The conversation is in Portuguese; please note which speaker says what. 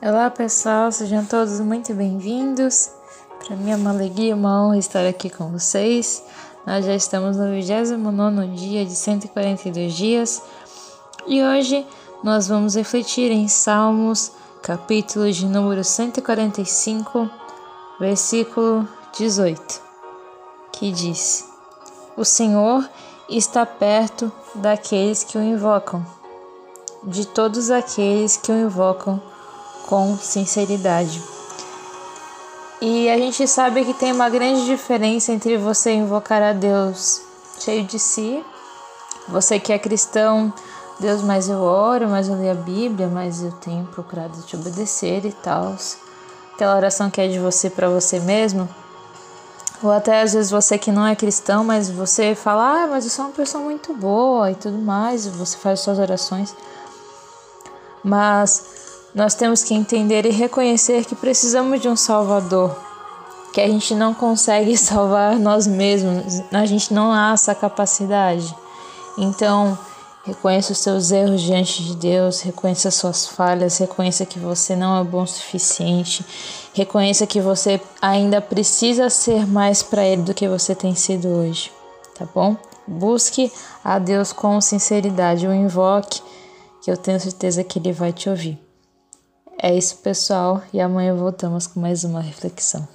Speaker 1: Olá pessoal, sejam todos muito bem-vindos. Para mim é uma alegria uma honra estar aqui com vocês. Nós já estamos no 29 dia de 142 dias e hoje nós vamos refletir em Salmos, capítulo de número 145, versículo 18, que diz: O Senhor está perto daqueles que o invocam, de todos aqueles que o invocam com sinceridade. E a gente sabe que tem uma grande diferença entre você invocar a Deus cheio de si, você que é cristão, Deus, mas eu oro, mas eu leio a Bíblia, mas eu tenho procurado te obedecer e tal. Aquela oração que é de você para você mesmo. Ou até às vezes você que não é cristão, mas você fala, ah, mas eu sou uma pessoa muito boa e tudo mais, você faz suas orações. Mas nós temos que entender e reconhecer que precisamos de um Salvador, que a gente não consegue salvar nós mesmos, a gente não há essa capacidade. Então, reconheça os seus erros diante de Deus, reconheça as suas falhas, reconheça que você não é bom o suficiente, reconheça que você ainda precisa ser mais para Ele do que você tem sido hoje, tá bom? Busque a Deus com sinceridade, o invoque, que eu tenho certeza que Ele vai te ouvir. É isso, pessoal, e amanhã voltamos com mais uma reflexão.